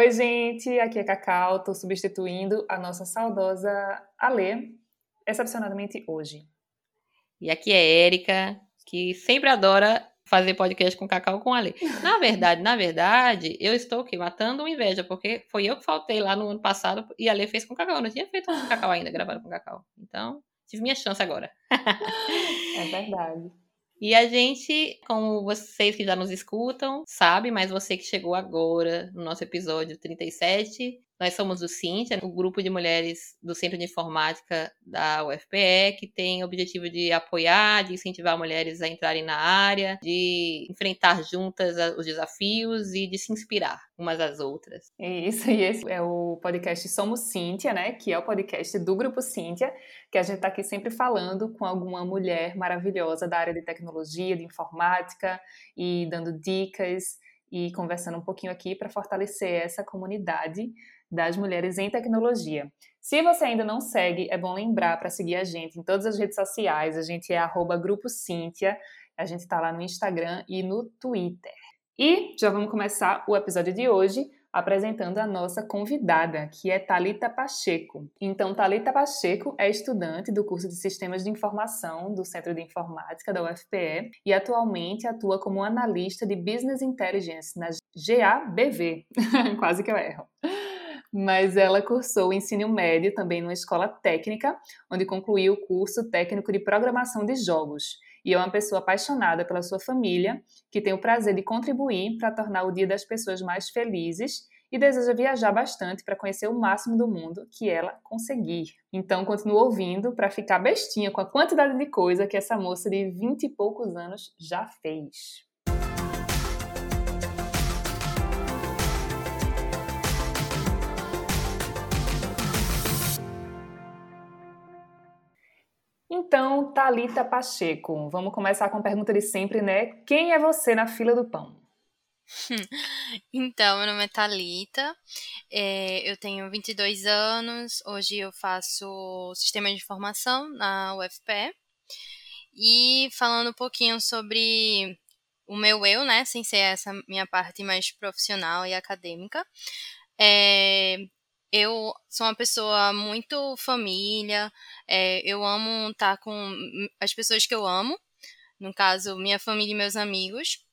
Oi, gente, aqui é Cacau, estou substituindo a nossa saudosa Alê, excepcionalmente hoje. E aqui é Érica, que sempre adora fazer podcast com Cacau com Alê. Na verdade, na verdade, eu estou aqui matando uma inveja, porque foi eu que faltei lá no ano passado e a Alê fez com Cacau. Eu não tinha feito com Cacau ainda, gravando com Cacau. Então, tive minha chance agora. É verdade. E a gente, como vocês que já nos escutam, sabe, mas você que chegou agora no nosso episódio 37, nós somos o Cintia, o grupo de mulheres do Centro de Informática da UFPE, que tem o objetivo de apoiar, de incentivar mulheres a entrarem na área, de enfrentar juntas os desafios e de se inspirar umas às outras. Isso, e esse é o podcast Somos Cíntia, né? Que é o podcast do Grupo Cíntia, que a gente está aqui sempre falando com alguma mulher maravilhosa da área de tecnologia, de informática, e dando dicas e conversando um pouquinho aqui para fortalecer essa comunidade das mulheres em tecnologia. Se você ainda não segue, é bom lembrar para seguir a gente em todas as redes sociais. A gente é arroba Grupo Cíntia, a gente está lá no Instagram e no Twitter. E já vamos começar o episódio de hoje apresentando a nossa convidada, que é Talita Pacheco. Então, Talita Pacheco é estudante do curso de Sistemas de Informação do Centro de Informática da UFPE e atualmente atua como analista de Business Intelligence na GABV. Quase que eu erro mas ela cursou o ensino médio também numa escola técnica, onde concluiu o curso técnico de programação de jogos. E é uma pessoa apaixonada pela sua família, que tem o prazer de contribuir para tornar o dia das pessoas mais felizes e deseja viajar bastante para conhecer o máximo do mundo que ela conseguir. Então, continua ouvindo para ficar bestinha com a quantidade de coisa que essa moça de vinte e poucos anos já fez. Então, Talita Pacheco, vamos começar com a pergunta de sempre, né? Quem é você na fila do pão? Então, meu nome é Thalita, é, eu tenho 22 anos, hoje eu faço Sistema de Informação na UFPE. E falando um pouquinho sobre o meu eu, né, sem ser essa minha parte mais profissional e acadêmica, é, eu sou uma pessoa muito família, é, eu amo estar com as pessoas que eu amo, no caso, minha família e meus amigos.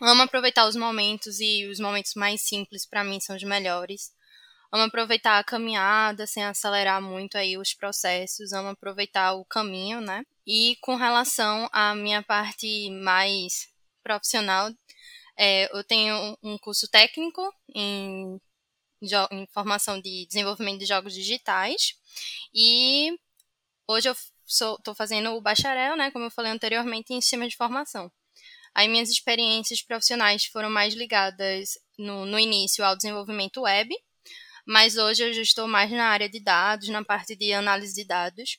Amo aproveitar os momentos e os momentos mais simples para mim são os melhores. Amo aproveitar a caminhada sem acelerar muito aí os processos, amo aproveitar o caminho, né? E com relação à minha parte mais profissional, é, eu tenho um curso técnico em em formação de desenvolvimento de jogos digitais. E hoje eu estou fazendo o bacharel, né, como eu falei anteriormente, em sistema de formação. Aí minhas experiências profissionais foram mais ligadas no, no início ao desenvolvimento web, mas hoje eu já estou mais na área de dados, na parte de análise de dados.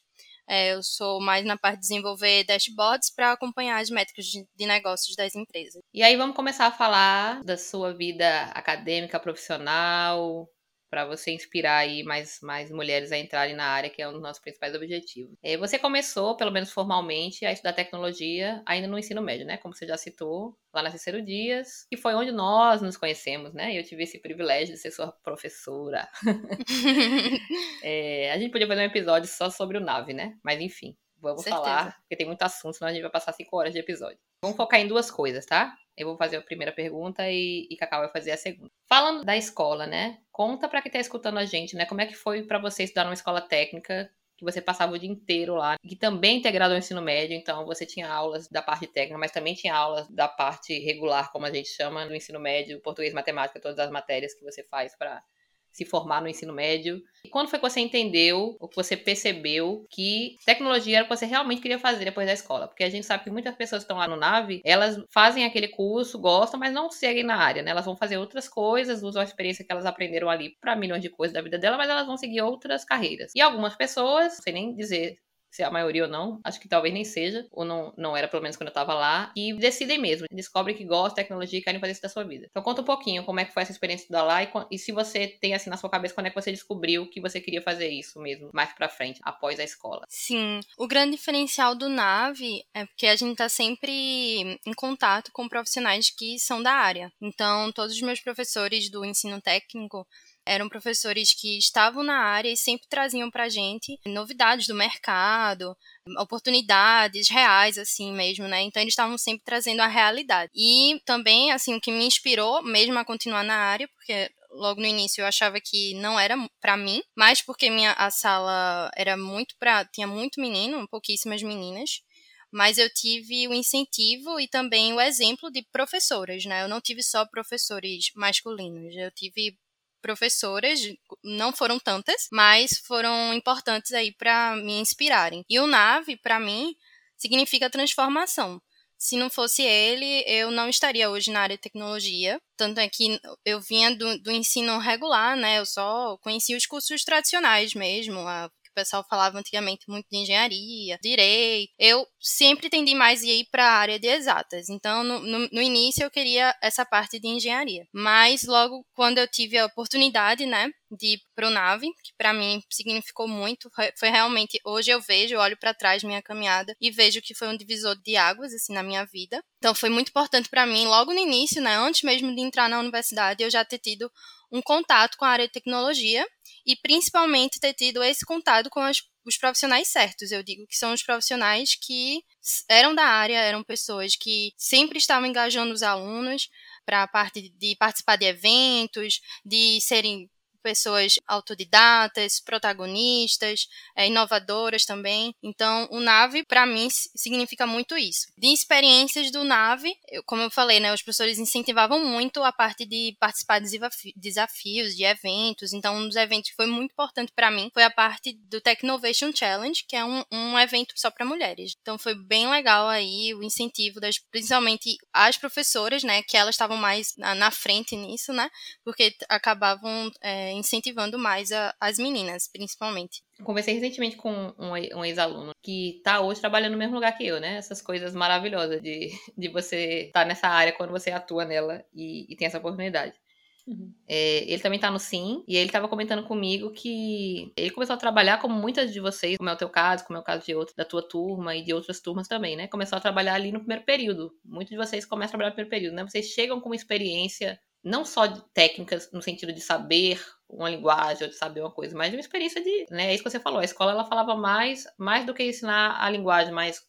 É, eu sou mais na parte de desenvolver dashboards para acompanhar as métricas de, de, negócios das empresas. E aí vamos começar a falar da sua vida acadêmica, profissional, para você inspirar aí mais, mais mulheres a entrarem na área, que é um dos nossos principais objetivos. É, você começou, pelo menos formalmente, a estudar tecnologia ainda no ensino médio, né? Como você já citou, lá na Cicero Dias, que foi onde nós nos conhecemos, né? Eu tive esse privilégio de ser sua professora. é, a gente podia fazer um episódio só sobre o Nave, né? Mas enfim, vamos Certeza. falar, porque tem muito assunto, senão a gente vai passar cinco horas de episódio. Vamos focar em duas coisas, tá? Eu vou fazer a primeira pergunta e, e Cacau vai fazer a segunda. Falando da escola, né? Conta para quem tá escutando a gente, né? Como é que foi para você estudar numa escola técnica que você passava o dia inteiro lá, que também integrado ao ensino médio, então você tinha aulas da parte técnica, mas também tinha aulas da parte regular, como a gente chama, do ensino médio, português, matemática, todas as matérias que você faz para se formar no ensino médio. E quando foi que você entendeu, ou que você percebeu que tecnologia era o que você realmente queria fazer depois da escola? Porque a gente sabe que muitas pessoas que estão lá no NAVE, elas fazem aquele curso, gostam, mas não seguem na área, né? Elas vão fazer outras coisas, usam a experiência que elas aprenderam ali para milhões de coisas da vida dela, mas elas vão seguir outras carreiras. E algumas pessoas, não sei nem dizer se é a maioria ou não, acho que talvez nem seja, ou não, não era pelo menos quando eu tava lá, e decidem mesmo, descobrem que gostam de tecnologia e querem fazer isso da sua vida. Então conta um pouquinho como é que foi essa experiência estudar lá e, e, se você tem assim na sua cabeça quando é que você descobriu que você queria fazer isso mesmo, mais pra frente, após a escola. Sim, o grande diferencial do NAVE é porque a gente tá sempre em contato com profissionais que são da área. Então, todos os meus professores do ensino técnico eram professores que estavam na área e sempre traziam para gente novidades do mercado, oportunidades reais, assim mesmo, né? Então eles estavam sempre trazendo a realidade. E também, assim, o que me inspirou mesmo a continuar na área, porque logo no início eu achava que não era para mim, mas porque minha a sala era muito para tinha muito menino, pouquíssimas meninas. Mas eu tive o incentivo e também o exemplo de professoras, né? Eu não tive só professores masculinos, eu tive professoras, não foram tantas, mas foram importantes aí para me inspirarem. E o NAVE, para mim, significa transformação. Se não fosse ele, eu não estaria hoje na área de tecnologia. Tanto é que eu vinha do, do ensino regular, né? Eu só conhecia os cursos tradicionais mesmo, a o pessoal falava antigamente muito de engenharia, direito. Eu sempre tendi mais a ir para a área de exatas. Então, no, no, no, início, eu queria essa parte de engenharia. Mas logo quando eu tive a oportunidade, né, de para NAVE, que para mim significou muito, foi, realmente, hoje eu vejo, olho para trás minha caminhada e vejo que foi um divisor de águas, assim, na minha vida. Então, foi muito importante para mim, logo no início, né, antes mesmo de entrar na universidade, eu já ter tido um contato com a área de tecnologia e principalmente ter tido esse contato com as, os profissionais certos. Eu digo que são os profissionais que eram da área, eram pessoas que sempre estavam engajando os alunos para a parte de participar de eventos, de serem pessoas autodidatas, protagonistas, é, inovadoras também. Então, o NAVE, para mim, significa muito isso. De experiências do NAVE, eu, como eu falei, né, os professores incentivavam muito a parte de participar de desafios, de eventos. Então, um dos eventos que foi muito importante para mim foi a parte do Technovation Challenge, que é um, um evento só para mulheres. Então, foi bem legal aí o incentivo das, principalmente as professoras, né, que elas estavam mais na, na frente nisso, né, porque acabavam é, incentivando mais a, as meninas, principalmente. Conversei recentemente com um, um ex-aluno que está hoje trabalhando no mesmo lugar que eu, né? Essas coisas maravilhosas de, de você estar tá nessa área quando você atua nela e, e tem essa oportunidade. Uhum. É, ele também tá no Sim, e ele estava comentando comigo que ele começou a trabalhar como muitas de vocês, como é o teu caso, como é o caso de outro, da tua turma e de outras turmas também, né? Começou a trabalhar ali no primeiro período. Muitos de vocês começam a trabalhar no primeiro período, né? Vocês chegam com uma experiência não só de técnicas no sentido de saber uma linguagem ou de saber uma coisa, mas de uma experiência de, né, é isso que você falou, a escola ela falava mais, mais do que ensinar a linguagem, mas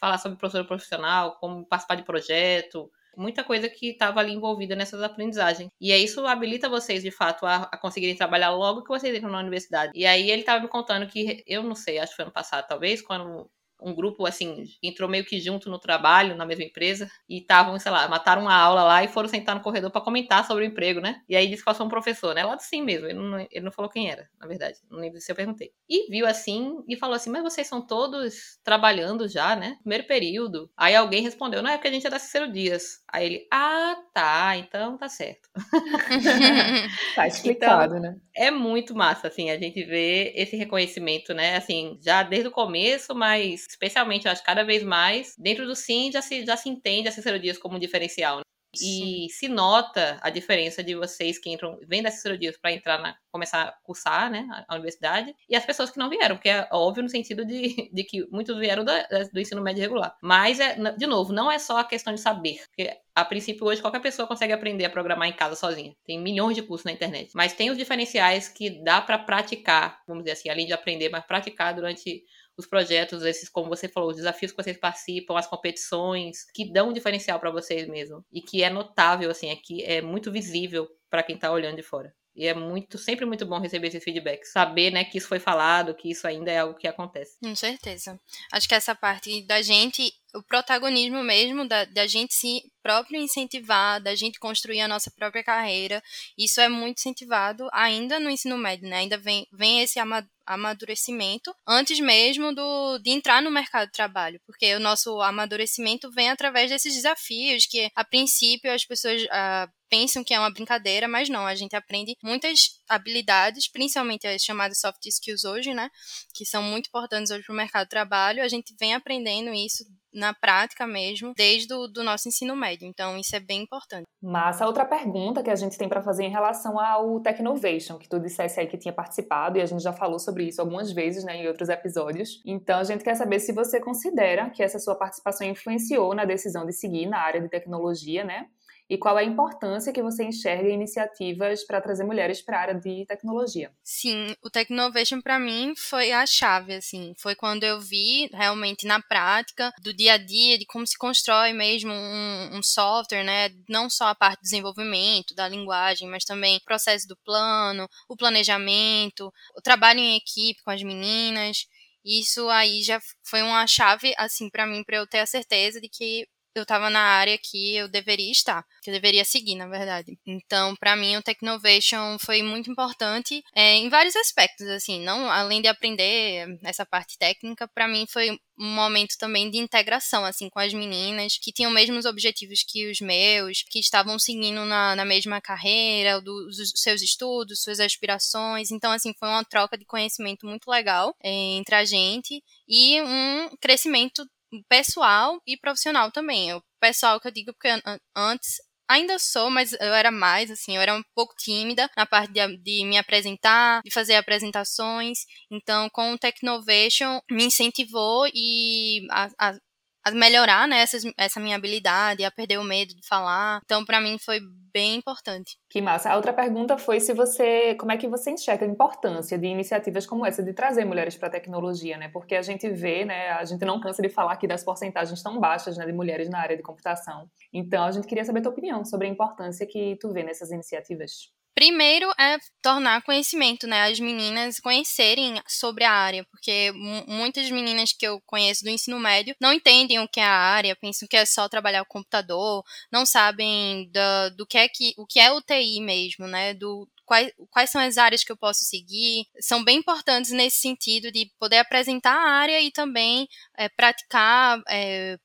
falar sobre professor profissional, como participar de projeto, muita coisa que estava ali envolvida nessas aprendizagens. E aí isso habilita vocês, de fato, a, a, conseguirem trabalhar logo que vocês entram na universidade. E aí ele estava me contando que, eu não sei, acho que foi ano passado, talvez, quando um grupo, assim, entrou meio que junto no trabalho, na mesma empresa, e estavam, sei lá, mataram uma aula lá e foram sentar no corredor para comentar sobre o emprego, né? E aí disse que foi um professor, né? Lá sim mesmo, ele não, ele não falou quem era, na verdade, não lembro se eu perguntei. E viu assim e falou assim: Mas vocês são todos trabalhando já, né? Primeiro período. Aí alguém respondeu: Não, é porque a gente é da Cicero Dias. Aí ele: Ah, tá, então tá certo. tá explicado, então, né? É muito massa, assim, a gente vê esse reconhecimento, né? Assim, já desde o começo, mas especialmente, eu acho, cada vez mais, dentro do SIM já se, já se entende a Cícero Dias como um diferencial. Né? E se nota a diferença de vocês que entram, vêm da Cícero Dias para entrar na, começar a cursar, né, a, universidade, e as pessoas que não vieram, porque é óbvio no sentido de, de que muitos vieram do, do ensino médio regular. Mas, é, de novo, não é só a questão de saber, porque a princípio hoje qualquer pessoa consegue aprender a programar em casa sozinha. Tem milhões de cursos na internet. Mas tem os diferenciais que dá para praticar, vamos dizer assim, além de aprender, mas praticar durante os projetos, esses, como você falou, os desafios que vocês participam, as competições, que dão um diferencial para vocês mesmo. E que é notável, assim, é que é muito visível para quem está olhando de fora. E é muito, sempre muito bom receber esse feedback. Saber, né, que isso foi falado, que isso ainda é algo que acontece. Com certeza. Acho que essa parte da gente, o protagonismo mesmo, da, da gente se próprio incentivar, da gente construir a nossa própria carreira, isso é muito incentivado ainda no ensino médio, né? Ainda vem, vem esse amadurecimento antes mesmo do, de entrar no mercado de trabalho, porque o nosso amadurecimento vem através desses desafios que, a princípio, as pessoas. Uh, pensam que é uma brincadeira, mas não, a gente aprende muitas habilidades, principalmente as chamadas soft skills hoje, né, que são muito importantes hoje para o mercado de trabalho, a gente vem aprendendo isso na prática mesmo, desde o do nosso ensino médio. Então, isso é bem importante. Massa. Outra pergunta que a gente tem para fazer em relação ao Technovation, que tu dissesse aí que tinha participado, e a gente já falou sobre isso algumas vezes, né, em outros episódios. Então, a gente quer saber se você considera que essa sua participação influenciou na decisão de seguir na área de tecnologia, né? E qual é a importância que você enxerga em iniciativas para trazer mulheres para a área de tecnologia. Sim, o Technovation para mim foi a chave, assim, foi quando eu vi realmente na prática do dia a dia de como se constrói mesmo um, um software, né? Não só a parte do desenvolvimento, da linguagem, mas também o processo do plano, o planejamento, o trabalho em equipe com as meninas. Isso aí já foi uma chave, assim, para mim, para eu ter a certeza de que eu estava na área que eu deveria estar, que eu deveria seguir, na verdade. Então, para mim, o Technovation foi muito importante é, em vários aspectos, assim, não além de aprender essa parte técnica, para mim foi um momento também de integração, assim, com as meninas que tinham os mesmos objetivos que os meus, que estavam seguindo na, na mesma carreira, dos seus estudos, suas aspirações. Então, assim, foi uma troca de conhecimento muito legal é, entre a gente e um crescimento pessoal e profissional também. O pessoal que eu digo porque antes ainda sou, mas eu era mais, assim, eu era um pouco tímida na parte de, de, me apresentar, de fazer apresentações. Então, com o Technovation, me incentivou e a, a, a melhorar, né, essa, essa minha habilidade, a perder o medo de falar. Então, para mim, foi bem importante. Que massa. A outra pergunta foi se você, como é que você enxerga a importância de iniciativas como essa de trazer mulheres para a tecnologia, né? Porque a gente vê, né, a gente não cansa de falar aqui das porcentagens tão baixas, né, de mulheres na área de computação. Então, a gente queria saber a tua opinião sobre a importância que tu vê nessas iniciativas. Primeiro é tornar conhecimento, né? As meninas conhecerem sobre a área, porque muitas meninas que eu conheço do ensino médio não entendem o que é a área, pensam que é só trabalhar o computador, não sabem do, do que é que o que é o TI mesmo, né? Do, quais, quais são as áreas que eu posso seguir, são bem importantes nesse sentido de poder apresentar a área e também é, praticar é,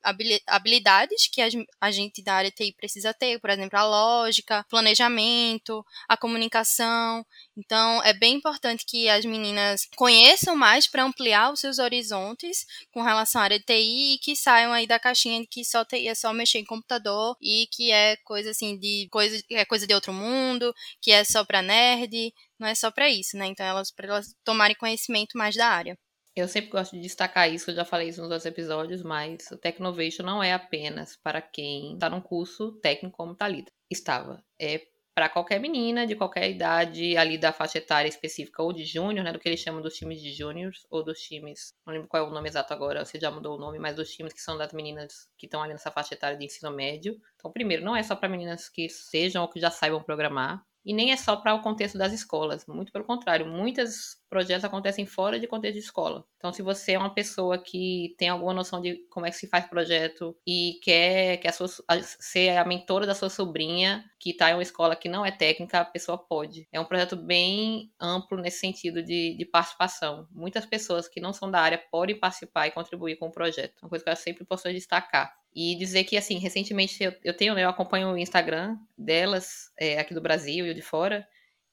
habilidades que a gente da área TI precisa ter, por exemplo, a lógica, planejamento, a comunicação. Então, é bem importante que as meninas conheçam mais para ampliar os seus horizontes com relação à área de TI e que saiam aí da caixinha de que só TI é só mexer em computador e que é coisa assim de coisa é coisa de outro mundo, que é só para nerd, não é só para isso, né? Então, elas para elas tomarem conhecimento mais da área. Eu sempre gosto de destacar isso, eu já falei isso nos outros episódios, mas o Technovation não é apenas para quem está num curso técnico como Talita. Estava. É para qualquer menina de qualquer idade ali da faixa etária específica ou de júnior, né, do que eles chamam dos times de júniors ou dos times, não lembro qual é o nome exato agora, você já mudou o nome, mas dos times que são das meninas que estão ali nessa faixa etária de ensino médio. Então, primeiro, não é só para meninas que sejam ou que já saibam programar, e nem é só para o contexto das escolas, muito pelo contrário, muitos projetos acontecem fora de contexto de escola. Então, se você é uma pessoa que tem alguma noção de como é que se faz projeto e quer que a sua, ser a mentora da sua sobrinha, que está em uma escola que não é técnica, a pessoa pode. É um projeto bem amplo nesse sentido de, de participação. Muitas pessoas que não são da área podem participar e contribuir com o projeto. Uma coisa que eu sempre posso destacar. E dizer que, assim, recentemente eu, eu tenho, né, eu acompanho o Instagram delas, é, aqui do Brasil e o de fora,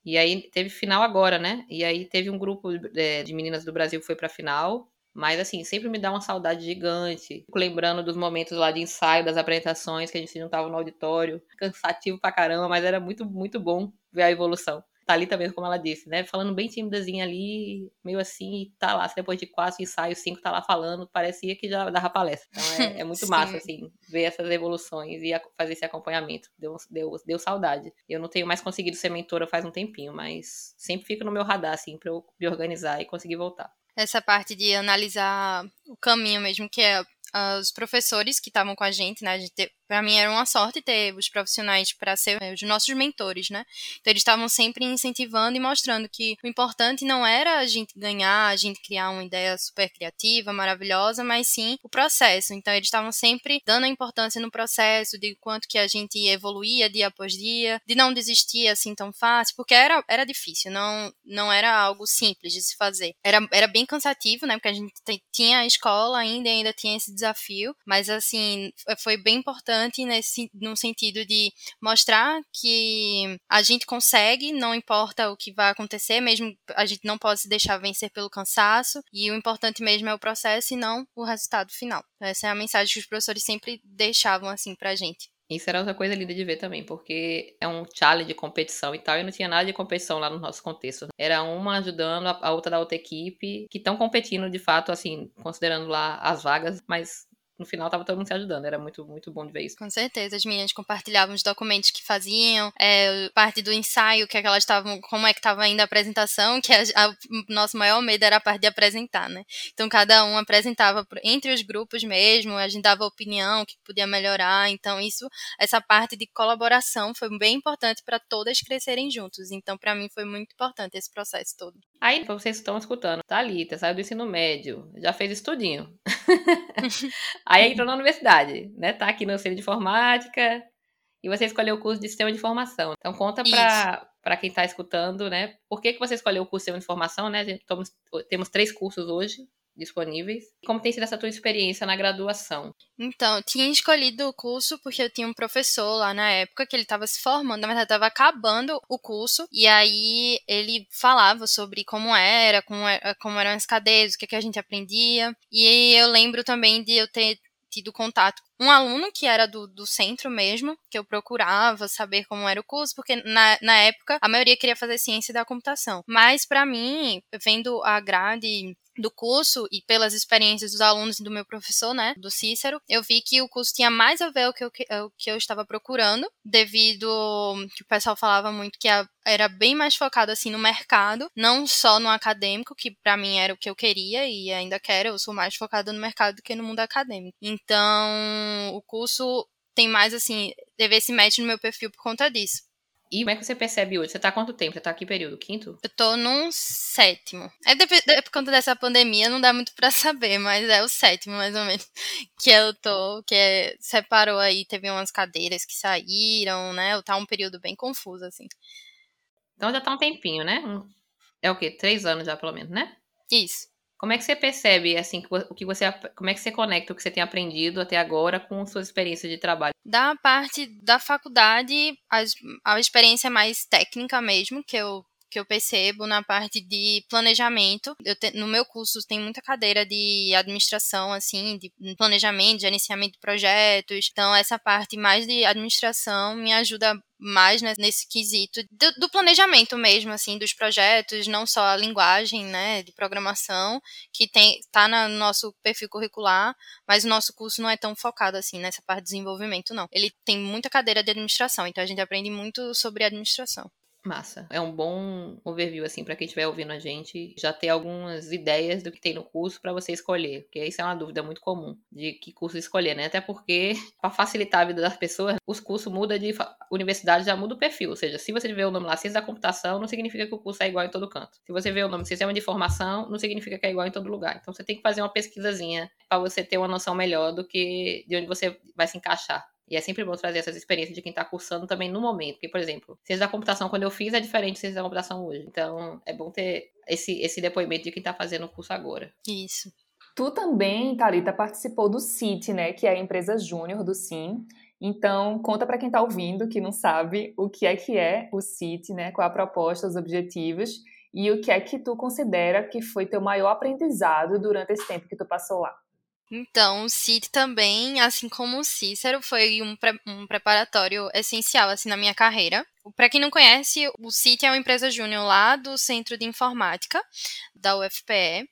e aí teve final agora, né? E aí teve um grupo é, de meninas do Brasil que foi pra final. Mas assim, sempre me dá uma saudade gigante. Fico lembrando dos momentos lá de ensaio, das apresentações, que a gente se juntava no auditório. Cansativo pra caramba, mas era muito, muito bom ver a evolução. Thalita mesmo, como ela disse, né? Falando bem timidazinha ali, meio assim, e tá lá, depois de quatro ensaios, cinco tá lá falando, parecia que já dava palestra. Então é, é muito massa, assim, ver essas evoluções e fazer esse acompanhamento. Deu, deu, deu saudade. Eu não tenho mais conseguido ser mentora faz um tempinho, mas sempre fico no meu radar, assim, pra eu me organizar e conseguir voltar. Essa parte de analisar o caminho mesmo, que é uh, os professores que estavam com a gente, né? A gente para mim era uma sorte ter os profissionais para ser os nossos mentores, né? Então eles estavam sempre incentivando e mostrando que o importante não era a gente ganhar, a gente criar uma ideia super criativa, maravilhosa, mas sim o processo. Então eles estavam sempre dando a importância no processo, de quanto que a gente evoluía dia após dia, de não desistir assim tão fácil, porque era, era difícil, não, não era algo simples de se fazer. Era, era bem cansativo, né? Porque a gente tinha a escola ainda ainda tinha esse desafio, mas assim, foi bem importante nesse, no sentido de mostrar que a gente consegue, não importa o que vai acontecer, mesmo a gente não pode se deixar vencer pelo cansaço, e o importante mesmo é o processo e não o resultado final. Essa é a mensagem que os professores sempre deixavam assim pra gente. Isso era outra coisa linda de ver também, porque é um challenge de competição e tal, e não tinha nada de competição lá no nosso contexto. Era uma ajudando a outra da outra equipe, que estão competindo de fato, assim, considerando lá as vagas, mas no final tava todo mundo se ajudando. Era muito, muito bom de ver isso. Com certeza. As meninas compartilhavam os documentos que faziam, é, parte do ensaio, que, é que elas estavam, como é que estava ainda a apresentação, que o nosso maior medo era a parte de apresentar, né? Então cada um apresentava entre os grupos mesmo, a gente dava opinião, o que podia melhorar. Então isso, essa parte de colaboração foi bem importante para todas crescerem juntos. Então para mim foi muito importante esse processo todo. Aí, vocês estão escutando, Thalita saiu do ensino médio, já fez estudinho. Aí entrou na universidade, né? Tá aqui no centro de informática e você escolheu o curso de sistema de informação. Então conta para quem está escutando, né? Por que, que você escolheu o curso de sistema de informação, né? Gente temos, temos três cursos hoje disponíveis. Como tem sido essa tua experiência na graduação? Então, eu tinha escolhido o curso porque eu tinha um professor lá na época que ele estava se formando, na verdade estava acabando o curso, e aí ele falava sobre como era, como, era, como eram as cadeiras, o que, que a gente aprendia. E eu lembro também de eu ter tido contato um aluno que era do, do centro mesmo, que eu procurava saber como era o curso, porque na, na época a maioria queria fazer ciência da computação. Mas para mim, vendo a grade do curso e pelas experiências dos alunos e do meu professor, né, do Cícero, eu vi que o curso tinha mais a ver o que eu, o que eu estava procurando, devido que o pessoal falava muito que a, era bem mais focado assim no mercado, não só no acadêmico, que para mim era o que eu queria e ainda quero, eu sou mais focada no mercado do que no mundo acadêmico. Então, o curso tem mais assim, teve esse match no meu perfil por conta disso. E como é que você percebe hoje? Você tá há quanto tempo? Você tá aqui período? Quinto? Eu tô num sétimo. É de, de, por conta dessa pandemia, não dá muito para saber, mas é o sétimo, mais ou menos. Que eu tô, que é, separou aí, teve umas cadeiras que saíram, né? Tá um período bem confuso, assim. Então já tá um tempinho, né? É o quê? Três anos já, pelo menos, né? Isso. Como é que você percebe, assim, o que você, como é que você conecta o que você tem aprendido até agora com suas experiências de trabalho? Da parte da faculdade, a, a experiência mais técnica mesmo, que eu que eu percebo na parte de planejamento. Te, no meu curso tem muita cadeira de administração, assim, de planejamento, de gerenciamento de projetos. Então, essa parte mais de administração me ajuda mais né, nesse quesito do, do, planejamento mesmo, assim, dos projetos, não só a linguagem, né, de programação, que tem tá no nosso perfil curricular, mas o nosso curso não é tão focado, assim, nessa parte de desenvolvimento, não. Ele tem muita cadeira de administração, então a gente aprende muito sobre administração. Massa. É um bom overview, assim, para quem estiver ouvindo a gente, já ter algumas ideias do que tem no curso para você escolher. Porque isso é uma dúvida muito comum de que curso escolher, né? Até porque, para facilitar a vida das pessoas, os cursos mudam de universidade, já muda o perfil. Ou seja, se você vê o nome lá, ciência da computação, não significa que o curso é igual em todo canto. Se você vê o nome sistema de informação, não significa que é igual em todo lugar. Então você tem que fazer uma pesquisazinha para você ter uma noção melhor do que de onde você vai se encaixar. E é sempre bom trazer essas experiências de quem está cursando também no momento. Porque, por exemplo, ciência da computação, quando eu fiz, é diferente de ciência da computação hoje. Então, é bom ter esse, esse depoimento de quem está fazendo o curso agora. Isso. Tu também, Thalita, participou do CIT, né? Que é a empresa júnior do SIM. Então, conta para quem está ouvindo, que não sabe, o que é que é o CIT, né? Qual a proposta, os objetivos e o que é que tu considera que foi teu maior aprendizado durante esse tempo que tu passou lá. Então, o CIT também, assim como o Cícero, foi um, pre um preparatório essencial assim na minha carreira. Para quem não conhece, o CIT é uma empresa júnior lá do Centro de Informática da UFPE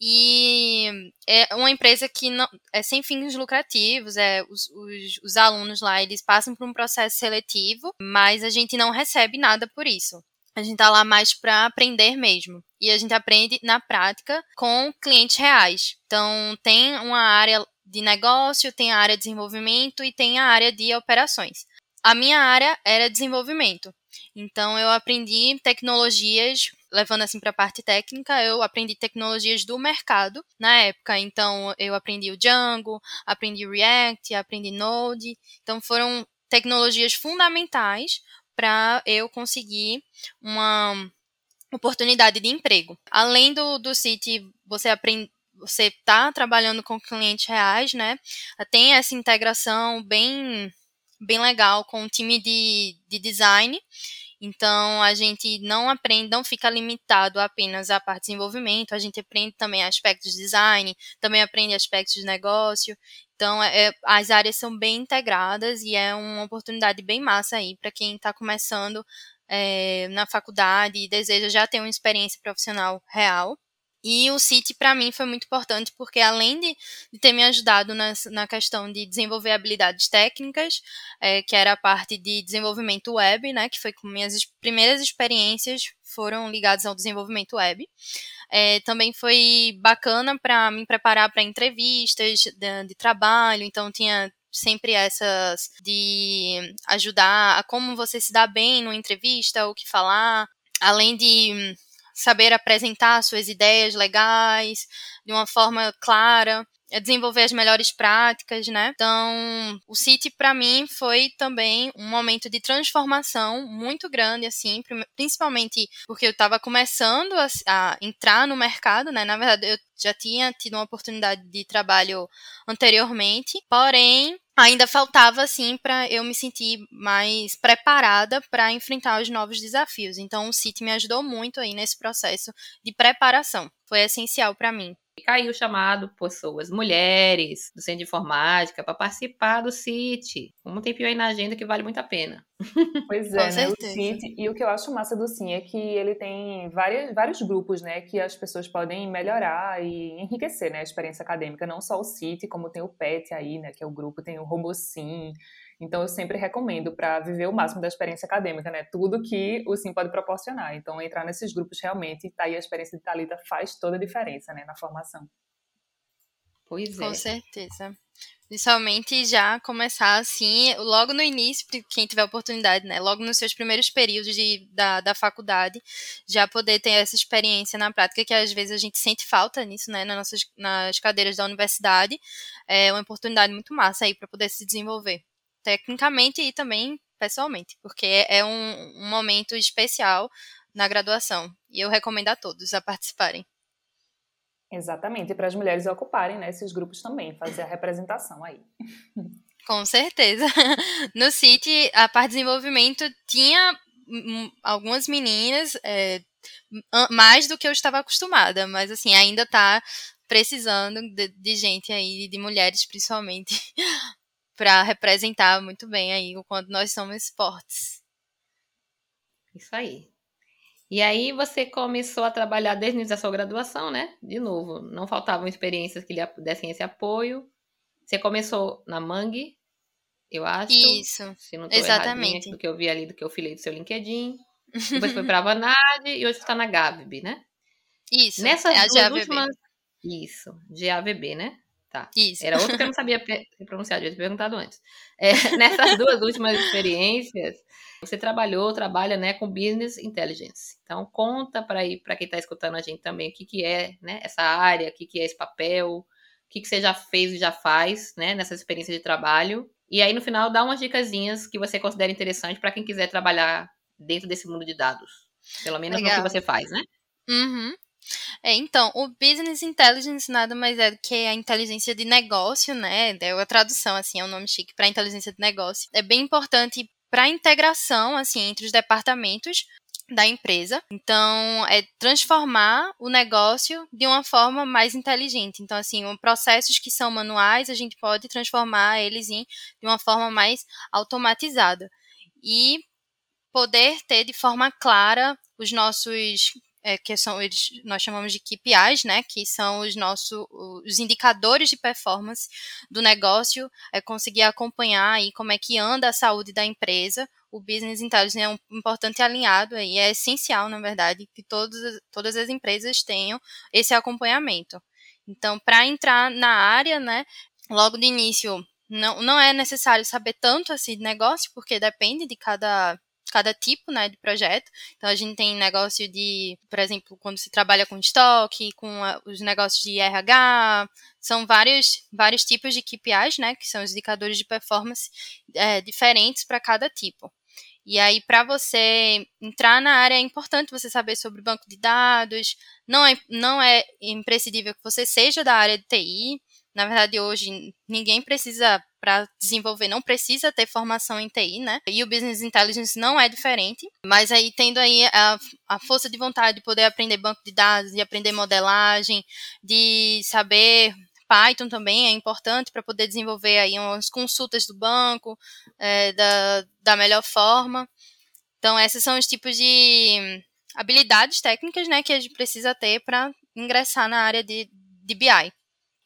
e é uma empresa que não, é sem fins lucrativos, é os, os, os alunos lá eles passam por um processo seletivo, mas a gente não recebe nada por isso. A gente tá lá mais para aprender mesmo. E a gente aprende na prática com clientes reais. Então, tem uma área de negócio, tem a área de desenvolvimento e tem a área de operações. A minha área era desenvolvimento. Então eu aprendi tecnologias, levando assim para a parte técnica, eu aprendi tecnologias do mercado na época. Então eu aprendi o Django, aprendi React, aprendi Node. Então foram tecnologias fundamentais para eu conseguir uma oportunidade de emprego. Além do, do City, você aprende você está trabalhando com clientes reais, né? Tem essa integração bem, bem legal com o time de, de design. Então a gente não aprende, não fica limitado apenas à parte de desenvolvimento, a gente aprende também aspectos de design, também aprende aspectos de negócio. Então é, é as áreas são bem integradas e é uma oportunidade bem massa aí para quem está começando é, na faculdade e deseja já ter uma experiência profissional real. E o City, para mim, foi muito importante, porque além de, de ter me ajudado na, na, questão de desenvolver habilidades técnicas, é, que era a parte de desenvolvimento web, né, que foi com minhas primeiras experiências foram ligadas ao desenvolvimento web. É, também foi bacana para me preparar para entrevistas de, de trabalho, então tinha sempre essas de ajudar a como você se dá bem numa entrevista, o que falar, além de saber apresentar suas ideias legais de uma forma clara, desenvolver as melhores práticas, né? Então, o City para mim foi também um momento de transformação muito grande, assim, principalmente porque eu estava começando a, a, entrar no mercado, né? Na verdade, eu já tinha tido uma oportunidade de trabalho anteriormente, porém ainda faltava assim para eu me sentir mais preparada para enfrentar os novos desafios. Então o City me ajudou muito aí nesse processo de preparação. Foi essencial para mim. Caiu o chamado pessoas, mulheres do centro de informática, para participar do CIT. Um tempinho aí na agenda que vale muito a pena. Pois é, né? O CIT, e o que eu acho massa do Sim é que ele tem várias, vários grupos, né? Que as pessoas podem melhorar e enriquecer né, a experiência acadêmica. Não só o CIT, como tem o PET aí, né? Que é o grupo, tem o RoboSim, então, eu sempre recomendo para viver o máximo da experiência acadêmica, né? Tudo que o Sim pode proporcionar. Então, entrar nesses grupos realmente, tá aí a experiência de Talita faz toda a diferença, né, na formação. Pois é. Com certeza. Principalmente já começar assim, logo no início, quem tiver oportunidade, né? Logo nos seus primeiros períodos de, da, da faculdade, já poder ter essa experiência na prática, que às vezes a gente sente falta nisso, né? Nas, nossas, nas cadeiras da universidade. É uma oportunidade muito massa aí para poder se desenvolver tecnicamente e também pessoalmente, porque é, um, um momento especial na graduação e eu recomendo a todos a participarem. Exatamente, e para as mulheres ocuparem né, esses grupos também, fazer a representação aí. Com certeza. No CIT, a parte de desenvolvimento tinha algumas meninas, é, mais do que eu estava acostumada, mas assim, ainda está precisando de, de, gente aí, de mulheres principalmente, para representar muito bem aí o quanto nós somos fortes. Isso aí. E aí você começou a trabalhar desde o início da sua graduação, né? De novo, não faltavam experiências que lhe dessem esse apoio. Você começou na Mangue, eu acho. Isso. Se não exatamente. do que eu vi ali, do que eu filei do seu LinkedIn. Depois foi para a Vanad e hoje está na Gavb, né? Isso. Nessas é duas últimas. Isso, GAVB, né? Tá. Isso. Era outro que eu não sabia pronunciar, devia ter perguntado antes. É, nessas duas últimas experiências, você trabalhou, trabalha né, com Business Intelligence. Então, conta para para quem está escutando a gente também o que, que é né, essa área, o que, que é esse papel, o que, que você já fez e já faz né, nessa experiência de trabalho. E aí, no final, dá umas dicasinhas que você considera interessante para quem quiser trabalhar dentro desse mundo de dados. Pelo menos Legal. no que você faz, né? Uhum. É, então, o Business Intelligence nada mais é do que a inteligência de negócio, né? É a tradução, assim, é um nome chique para inteligência de negócio. É bem importante para a integração, assim, entre os departamentos da empresa. Então, é transformar o negócio de uma forma mais inteligente. Então, assim, processos que são manuais, a gente pode transformar eles em de uma forma mais automatizada. E poder ter de forma clara os nossos é, que são eles nós chamamos de KPIs, né, que são os nossos os indicadores de performance do negócio, é conseguir acompanhar aí como é que anda a saúde da empresa. O business intelligence é um importante alinhado aí, é essencial, na verdade, que todos, todas as empresas tenham esse acompanhamento. Então, para entrar na área, né, logo de início, não, não é necessário saber tanto assim de negócio, porque depende de cada cada tipo né, de projeto. Então, a gente tem negócio de, por exemplo, quando se trabalha com estoque, com a, os negócios de RH, são vários, vários tipos de KPIs, né, que são os indicadores de performance é, diferentes para cada tipo. E aí, para você entrar na área, é importante você saber sobre banco de dados. Não é, não é imprescindível que você seja da área de TI. Na verdade, hoje ninguém precisa para desenvolver, não precisa ter formação em TI, né? E o Business Intelligence não é diferente, mas aí tendo aí a, a força de vontade de poder aprender banco de dados, de aprender modelagem, de saber Python também é importante para poder desenvolver aí umas consultas do banco é, da, da melhor forma. Então, esses são os tipos de habilidades técnicas né, que a gente precisa ter para ingressar na área de, de BI.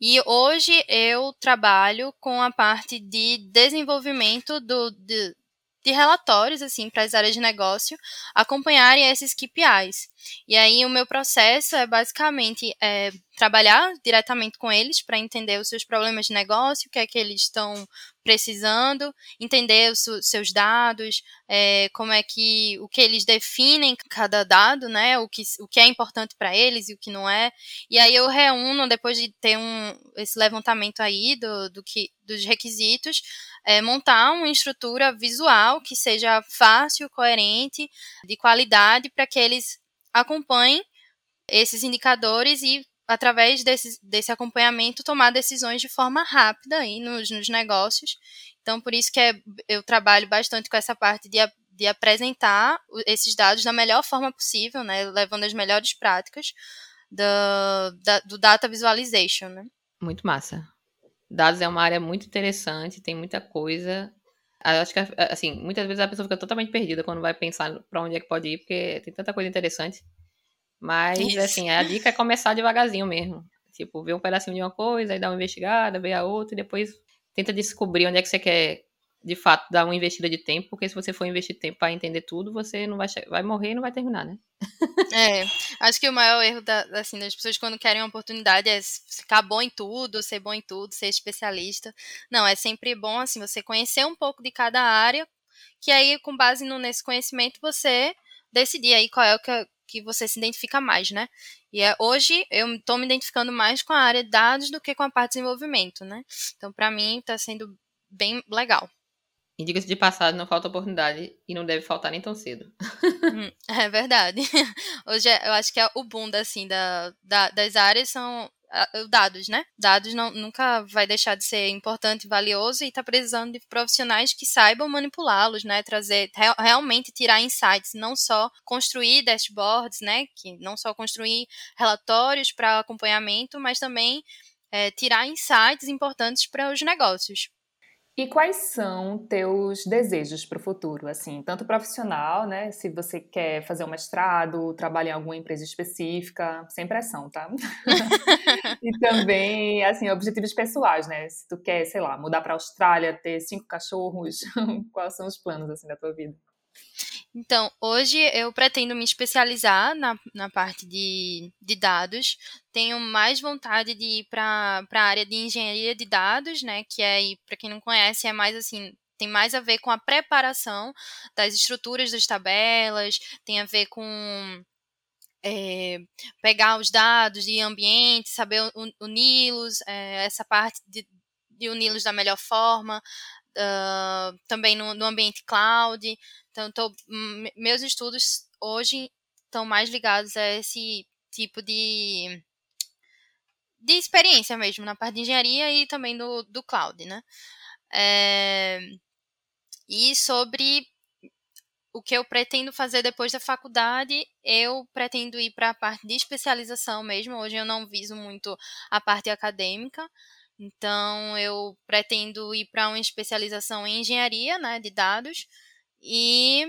E hoje eu trabalho com a parte de desenvolvimento do, de, de relatórios assim para as áreas de negócio acompanharem esses KPIs. E aí o meu processo é basicamente é, trabalhar diretamente com eles para entender os seus problemas de negócio, o que é que eles estão precisando, entender os seus dados, é, como é que o que eles definem cada dado, né? O que, o que é importante para eles e o que não é. E aí eu reúno depois de ter um esse levantamento aí do, do que dos requisitos, é, montar uma estrutura visual que seja fácil, coerente, de qualidade para que eles acompanhem esses indicadores e através desse, desse acompanhamento, tomar decisões de forma rápida aí nos, nos negócios. Então, por isso que é, eu trabalho bastante com essa parte de, de apresentar esses dados da melhor forma possível, né, levando as melhores práticas do, da, do data visualization. Né? Muito massa. Dados é uma área muito interessante, tem muita coisa. Eu acho que, assim, muitas vezes a pessoa fica totalmente perdida quando vai pensar para onde é que pode ir, porque tem tanta coisa interessante. Mas, Isso. assim, a dica é começar devagarzinho mesmo. Tipo, ver um pedacinho de uma coisa, aí dar uma investigada, ver a outra, e depois tenta descobrir onde é que você quer, de fato, dar uma investida de tempo, porque se você for investir tempo para entender tudo, você não vai, vai morrer e não vai terminar, né? É, acho que o maior erro da, assim, das pessoas quando querem uma oportunidade é ficar bom em tudo, ser bom em tudo, ser especialista. Não, é sempre bom, assim, você conhecer um pouco de cada área, que aí, com base no, nesse conhecimento, você decidir aí qual é o que, que você se identifica mais, né? E é, hoje eu estou me identificando mais com a área de dados do que com a parte de desenvolvimento, né? Então, para mim, está sendo bem legal. E diga-se de passagem, não falta oportunidade e não deve faltar nem tão cedo. Hum, é verdade. Hoje é, eu acho que é o boom assim, da, da, das áreas são dados, né? Dados não, nunca vai deixar de ser importante valioso e está precisando de profissionais que saibam manipulá-los, né? Trazer, realmente tirar insights, não só construir dashboards, né? Que não só construir relatórios para acompanhamento, mas também é, tirar insights importantes para os negócios. E quais são teus desejos para o futuro, assim, tanto profissional, né, se você quer fazer um mestrado, trabalhar em alguma empresa específica, sem pressão, tá? e também, assim, objetivos pessoais, né, se tu quer, sei lá, mudar para a Austrália, ter cinco cachorros, quais são os planos, assim, da tua vida? Então, hoje eu pretendo me especializar na, na parte de, de dados. Tenho mais vontade de ir para a área de engenharia de dados, né? Que é, para quem não conhece, é mais assim, tem mais a ver com a preparação das estruturas das tabelas, tem a ver com é, pegar os dados de ambiente, saber uni-los, é, essa parte de, de uni-los da melhor forma, uh, também no, no ambiente cloud. Então, tô, meus estudos hoje estão mais ligados a esse tipo de, de experiência mesmo, na parte de engenharia e também do, do cloud, né? É, e sobre o que eu pretendo fazer depois da faculdade, eu pretendo ir para a parte de especialização mesmo. Hoje eu não viso muito a parte acadêmica, então eu pretendo ir para uma especialização em engenharia, né, de dados e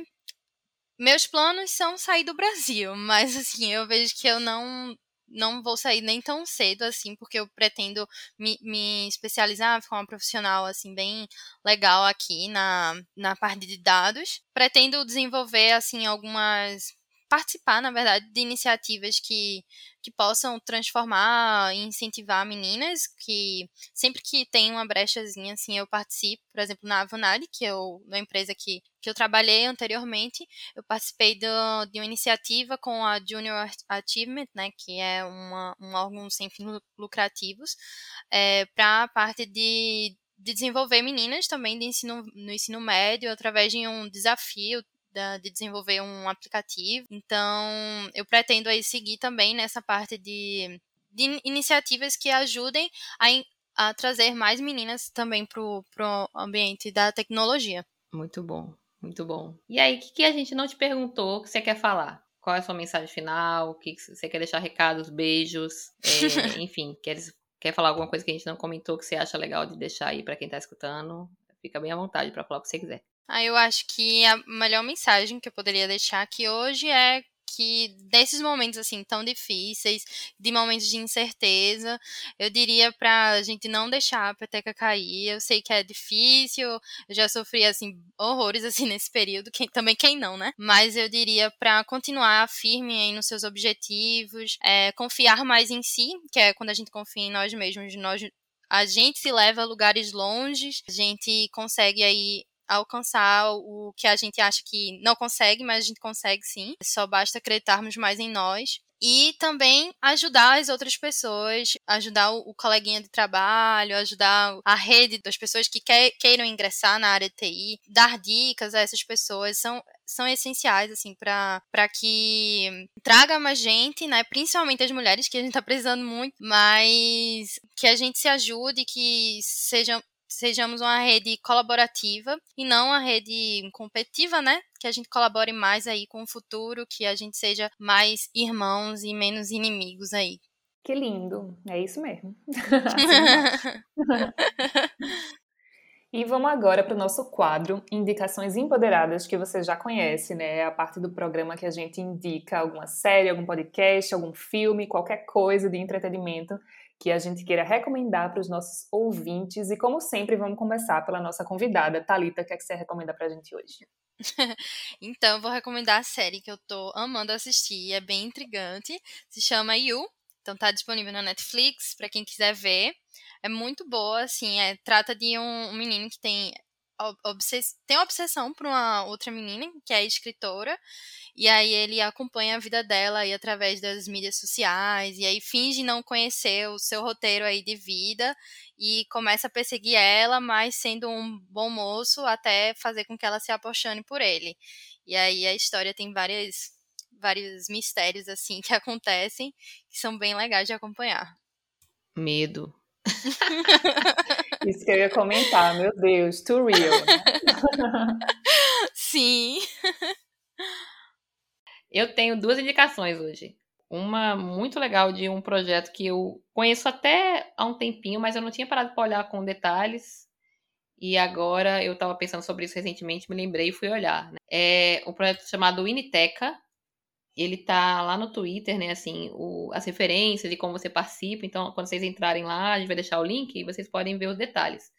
meus planos são sair do Brasil, mas assim, eu vejo que eu não não vou sair nem tão cedo assim, porque eu pretendo me, me especializar, ficar uma profissional assim bem legal aqui na, na parte de dados. Pretendo desenvolver assim algumas participar, na verdade, de iniciativas que, que possam transformar e incentivar meninas, que sempre que tem uma brechazinha, assim, eu participo, por exemplo, na Avanade, que é uma empresa que, que eu trabalhei anteriormente, eu participei do, de uma iniciativa com a Junior Achievement, né, que é uma, um órgão sem fins lucrativos, é, para a parte de de desenvolver meninas também de ensino, no ensino médio através de um desafio de desenvolver um aplicativo. Então, eu pretendo aí seguir também nessa parte de, de iniciativas que ajudem a, a trazer mais meninas também para o ambiente da tecnologia. Muito bom, muito bom. E aí, o que, que a gente não te perguntou que você quer falar? Qual é a sua mensagem final? O que você quer deixar recados, beijos? É, enfim, queres Quer falar alguma coisa que a gente não comentou que você acha legal de deixar aí para quem tá escutando? Fica bem à vontade para falar o que você quiser. Ah, eu acho que a melhor mensagem que eu poderia deixar aqui hoje é que desses momentos assim tão difíceis, de momentos de incerteza, eu diria pra gente não deixar a peteca cair. Eu sei que é difícil, eu já sofri assim horrores assim nesse período, quem, também quem não, né? Mas eu diria para continuar firme aí nos seus objetivos, é, confiar mais em si, que é quando a gente confia em nós mesmos, nós a gente se leva a lugares longes, a gente consegue aí alcançar o que a gente acha que não consegue, mas a gente consegue sim. Só basta acreditarmos mais em nós. E também ajudar as outras pessoas, ajudar o, coleguinha de trabalho, ajudar a rede das pessoas que queiram ingressar na área de TI, dar dicas a essas pessoas são, são essenciais, assim, para que traga mais gente, né? Principalmente as mulheres, que a gente tá precisando muito, mas que a gente se ajude, que sejam sejamos uma rede colaborativa e não uma rede competitiva, né? Que a gente colabore mais aí com o futuro, que a gente seja mais irmãos e menos inimigos aí. Que lindo, é isso mesmo. E vamos agora para o nosso quadro Indicações Empoderadas, que você já conhece, né? É a parte do programa que a gente indica alguma série, algum podcast, algum filme, qualquer coisa de entretenimento que a gente queira recomendar para os nossos ouvintes. E como sempre, vamos começar pela nossa convidada, Talita, o que é que você recomenda para a gente hoje? então, eu vou recomendar a série que eu tô amando assistir, é bem intrigante, se chama You. Então tá disponível na Netflix para quem quiser ver. É muito boa, assim, é, trata de um, um menino que tem tem obsessão por uma outra menina, que é escritora, e aí ele acompanha a vida dela aí através das mídias sociais, e aí finge não conhecer o seu roteiro aí de vida, e começa a perseguir ela, mas sendo um bom moço, até fazer com que ela se apaixone por ele. E aí a história tem várias, vários mistérios, assim, que acontecem, que são bem legais de acompanhar. Medo. Isso que eu ia comentar, meu Deus, too real. Né? Sim. Eu tenho duas indicações hoje. Uma muito legal de um projeto que eu conheço até há um tempinho, mas eu não tinha parado para olhar com detalhes. E agora eu estava pensando sobre isso recentemente, me lembrei e fui olhar. Né? É um projeto chamado Initeca, ele tá lá no Twitter, né, assim, o, as referências e como você participa. Então, quando vocês entrarem lá, a gente vai deixar o link e vocês podem ver os detalhes.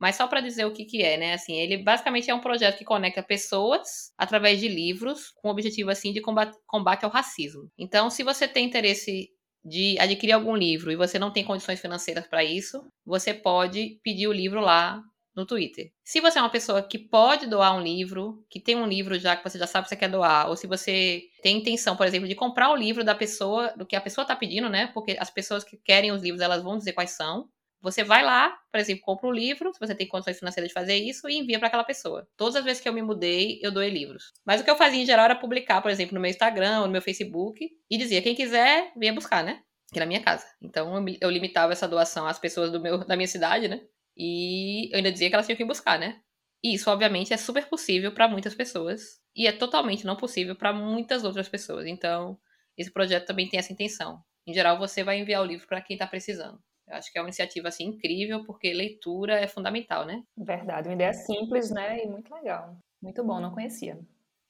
Mas só para dizer o que, que é, né? Assim, ele basicamente é um projeto que conecta pessoas através de livros com o objetivo assim de combate, combate ao racismo. Então, se você tem interesse de adquirir algum livro e você não tem condições financeiras para isso, você pode pedir o livro lá no Twitter. Se você é uma pessoa que pode doar um livro, que tem um livro já que você já sabe que você quer doar, ou se você tem intenção, por exemplo, de comprar o livro da pessoa, do que a pessoa está pedindo, né? Porque as pessoas que querem os livros, elas vão dizer quais são. Você vai lá, por exemplo, compra o livro, se você tem condições financeiras de fazer isso, e envia para aquela pessoa. Todas as vezes que eu me mudei, eu doei livros. Mas o que eu fazia em geral era publicar, por exemplo, no meu Instagram ou no meu Facebook, e dizia: quem quiser, venha buscar, né? Que na minha casa. Então eu limitava essa doação às pessoas do meu, da minha cidade, né? E eu ainda dizia que elas tinham que buscar, né? E isso, obviamente, é super possível para muitas pessoas. E é totalmente não possível para muitas outras pessoas. Então, esse projeto também tem essa intenção. Em geral, você vai enviar o livro para quem está precisando. Eu acho que é uma iniciativa assim incrível, porque leitura é fundamental, né? Verdade, uma ideia simples, né? E muito legal. Muito bom, não conhecia.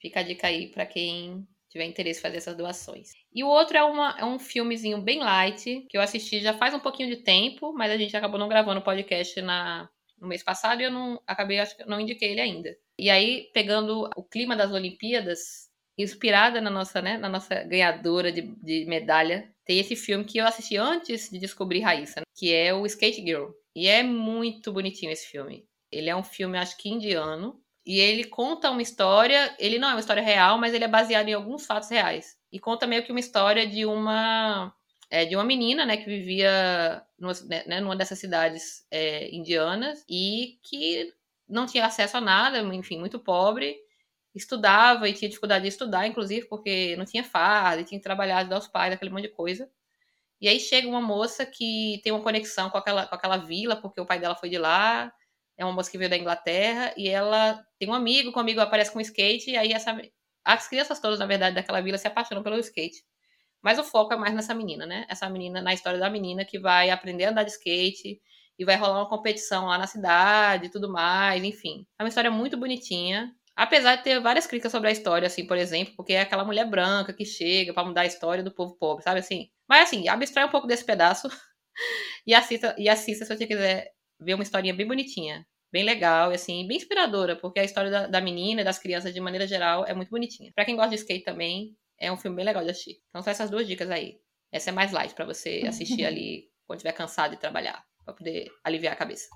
Fica a dica aí para quem tiver interesse em fazer essas doações. E o outro é, uma, é um filmezinho bem light, que eu assisti já faz um pouquinho de tempo, mas a gente acabou não gravando o podcast na, no mês passado e eu não acabei, acho que não indiquei ele ainda. E aí, pegando o clima das Olimpíadas, inspirada na nossa, né, na nossa ganhadora de, de medalha, tem esse filme que eu assisti antes de descobrir Raíssa, né, que é o Skate Girl. E é muito bonitinho esse filme. Ele é um filme, acho que indiano, e ele conta uma história, ele não é uma história real, mas ele é baseado em alguns fatos reais. E conta meio que uma história de uma é, de uma menina, né, que vivia numa, né, numa dessas cidades é, indianas e que não tinha acesso a nada, enfim, muito pobre, estudava e tinha dificuldade de estudar, inclusive, porque não tinha farda, tinha que trabalhar, ajudar os pais, aquele monte de coisa. E aí chega uma moça que tem uma conexão com aquela, com aquela vila, porque o pai dela foi de lá, é uma moça que veio da Inglaterra, e ela tem um amigo, com o amigo aparece com skate, e aí essa, as crianças todas, na verdade, daquela vila se apaixonam pelo skate. Mas o foco é mais nessa menina, né? Essa menina, na história da menina que vai aprender a andar de skate e vai rolar uma competição lá na cidade e tudo mais, enfim. É uma história muito bonitinha. Apesar de ter várias críticas sobre a história, assim, por exemplo, porque é aquela mulher branca que chega para mudar a história do povo pobre, sabe assim? Mas assim, abstrai um pouco desse pedaço e assista, e assista se você quiser ver uma historinha bem bonitinha, bem legal e assim, bem inspiradora, porque a história da, da menina e das crianças de maneira geral é muito bonitinha. Para quem gosta de skate também, é um filme bem legal de assistir. Então são essas duas dicas aí. Essa é mais light para você assistir ali quando estiver cansado de trabalhar, para poder aliviar a cabeça.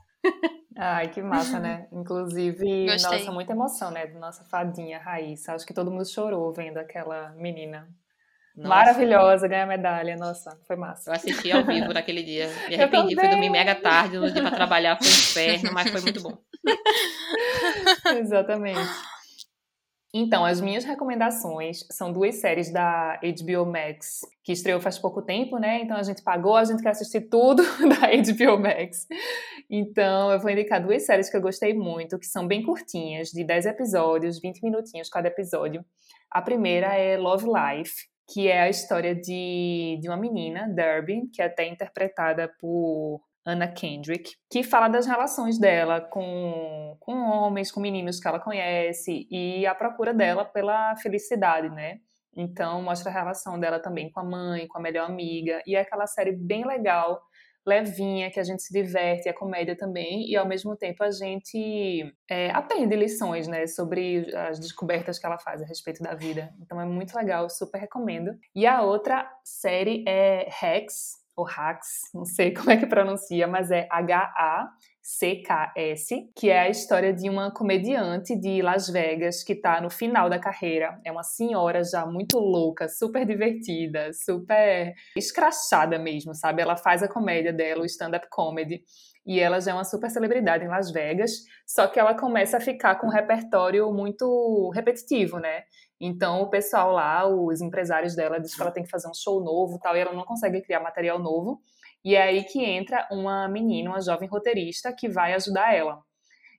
Ai, que massa, né? Inclusive, Gostei. nossa, muita emoção, né? Da nossa fadinha Raíssa. Acho que todo mundo chorou vendo aquela menina. Nossa, Maravilhosa, ganhar medalha. Nossa, foi massa. Eu assisti ao vivo naquele dia. Me arrependi, fui dormir mega tarde, no dia pra trabalhar, foi um inferno, mas foi muito bom. Exatamente. Então, as minhas recomendações são duas séries da HBO Max, que estreou faz pouco tempo, né? Então a gente pagou, a gente quer assistir tudo da HBO Max. Então, eu vou indicar duas séries que eu gostei muito, que são bem curtinhas, de 10 episódios, 20 minutinhos cada episódio. A primeira é Love Life, que é a história de, de uma menina, Derby, que é até interpretada por Anna Kendrick, que fala das relações dela com, com homens, com meninos que ela conhece e a procura dela pela felicidade, né? Então, mostra a relação dela também com a mãe, com a melhor amiga. E é aquela série bem legal, levinha, que a gente se diverte, é comédia também. E, ao mesmo tempo, a gente é, aprende lições, né? Sobre as descobertas que ela faz a respeito da vida. Então, é muito legal, super recomendo. E a outra série é Rex, ou Hax, não sei como é que pronuncia, mas é H-A-C-K-S, que é a história de uma comediante de Las Vegas que está no final da carreira. É uma senhora já muito louca, super divertida, super escrachada mesmo, sabe? Ela faz a comédia dela, o stand-up comedy. E ela já é uma super celebridade em Las Vegas, só que ela começa a ficar com um repertório muito repetitivo, né? Então o pessoal lá, os empresários dela, diz que ela tem que fazer um show novo tal, e ela não consegue criar material novo. E é aí que entra uma menina, uma jovem roteirista, que vai ajudar ela.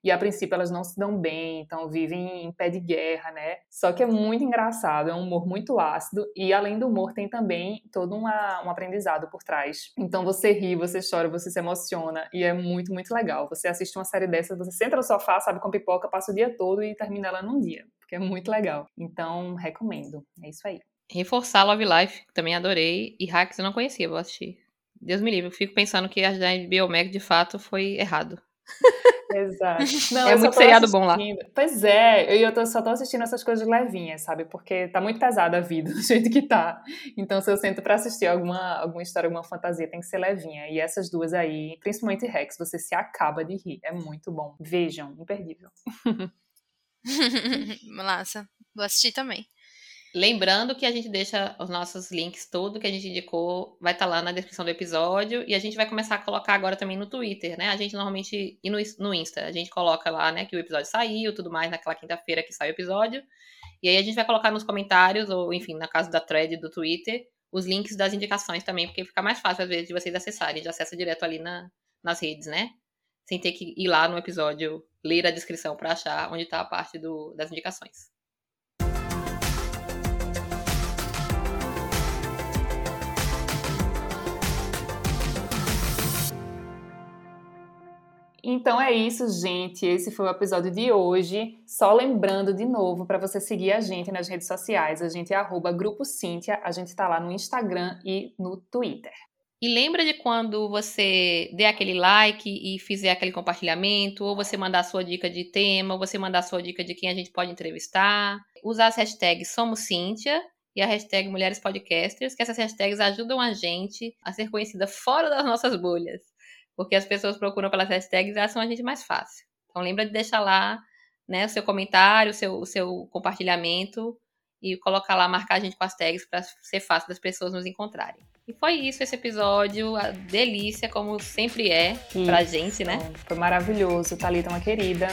E a princípio elas não se dão bem, então vivem em pé de guerra, né? Só que é muito engraçado, é um humor muito ácido, e além do humor tem também todo uma, um aprendizado por trás. Então você ri, você chora, você se emociona, e é muito, muito legal. Você assiste uma série dessas, você senta no sofá, sabe, com pipoca, passa o dia todo e termina ela num dia porque é muito legal. Então, recomendo. É isso aí. Reforçar Love Life, também adorei. E Hacks eu não conhecia, vou assistir. Deus me livre, eu fico pensando que a da HBO Max de fato foi errado. Exato. Não, É muito seriado bom lá. Pois é, eu, eu tô- só tô assistindo essas coisas levinhas, sabe? Porque tá muito pesada a vida, do jeito que tá. Então, se eu sento pra assistir alguma, alguma história, alguma fantasia, tem que ser levinha. E essas duas aí, principalmente Rex, você se acaba de rir. É muito bom. Vejam, imperdível. Massa. Vou assistir também. Lembrando que a gente deixa os nossos links, tudo que a gente indicou, vai estar lá na descrição do episódio. E a gente vai começar a colocar agora também no Twitter, né? A gente normalmente. E no, no Insta, a gente coloca lá, né, que o episódio saiu, tudo mais, naquela quinta-feira que sai o episódio. E aí a gente vai colocar nos comentários, ou enfim, na casa da thread do Twitter, os links das indicações também, porque fica mais fácil, às vezes, de vocês acessarem. Já acessa direto ali na, nas redes, né? Sem ter que ir lá no episódio, ler a descrição para achar onde tá a parte do, das indicações. Então é isso, gente. Esse foi o episódio de hoje. Só lembrando de novo para você seguir a gente nas redes sociais. A gente é arroba Grupo Cíntia. A gente tá lá no Instagram e no Twitter. E lembra de quando você der aquele like e fizer aquele compartilhamento, ou você mandar sua dica de tema, ou você mandar sua dica de quem a gente pode entrevistar. usar as hashtags Somos Cíntia e a hashtag Mulheres Podcasters, que essas hashtags ajudam a gente a ser conhecida fora das nossas bolhas. Porque as pessoas procuram pelas hashtags e acham a gente mais fácil. Então lembra de deixar lá né, o seu comentário, o seu, o seu compartilhamento e colocar lá, marcar a gente com as tags para ser fácil das pessoas nos encontrarem. E foi isso esse episódio, a delícia, como sempre é isso. pra gente, né? Foi maravilhoso. Thalita uma querida.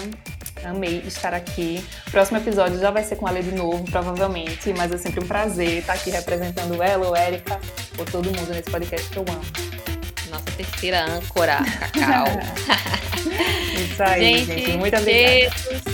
Amei estar aqui. Próximo episódio já vai ser com ela de novo, provavelmente, mas é sempre um prazer estar aqui representando ela, ou Érica, ou todo mundo nesse podcast que eu amo. Terceira âncora, Cacau. Isso aí, gente. gente muito obrigada. Beijos.